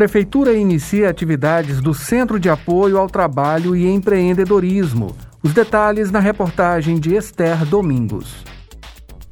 Prefeitura inicia atividades do Centro de Apoio ao Trabalho e Empreendedorismo. Os detalhes na reportagem de Esther Domingos.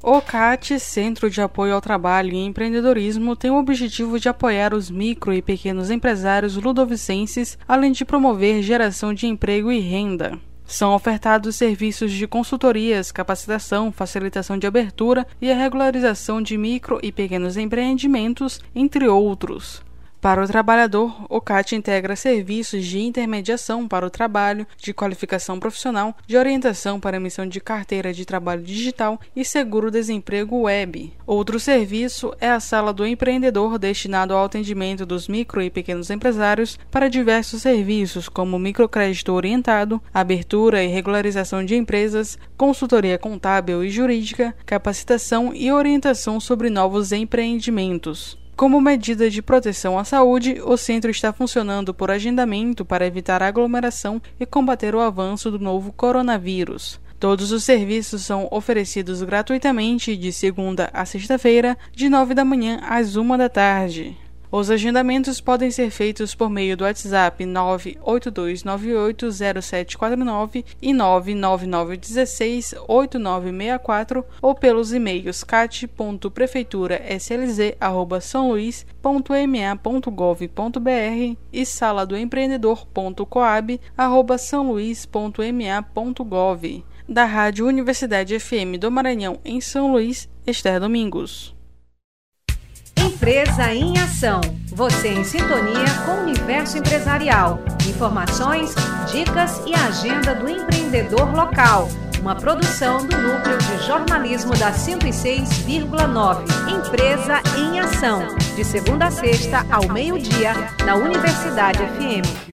O CAT, Centro de Apoio ao Trabalho e Empreendedorismo, tem o objetivo de apoiar os micro e pequenos empresários ludovicenses, além de promover geração de emprego e renda. São ofertados serviços de consultorias, capacitação, facilitação de abertura e a regularização de micro e pequenos empreendimentos, entre outros. Para o trabalhador, o CAT integra serviços de intermediação para o trabalho, de qualificação profissional, de orientação para emissão de carteira de trabalho digital e seguro-desemprego web. Outro serviço é a Sala do Empreendedor, destinado ao atendimento dos micro e pequenos empresários para diversos serviços, como microcrédito orientado, abertura e regularização de empresas, consultoria contábil e jurídica, capacitação e orientação sobre novos empreendimentos. Como medida de proteção à saúde, o centro está funcionando por agendamento para evitar aglomeração e combater o avanço do novo coronavírus. Todos os serviços são oferecidos gratuitamente de segunda a sexta-feira, de 9 da manhã às 1 da tarde. Os agendamentos podem ser feitos por meio do WhatsApp 982980749 e 999168964 ou pelos e-mails cat.prefeitura.slz@saoluis.ma.gov.br e sala do empreendedor.coab@saoluis.ma.gov. Da Rádio Universidade FM do Maranhão em São Luís, Esther Domingos. Empresa em Ação. Você em sintonia com o universo empresarial. Informações, dicas e agenda do empreendedor local. Uma produção do Núcleo de Jornalismo da 106,9. Empresa em Ação. De segunda a sexta, ao meio-dia, na Universidade FM.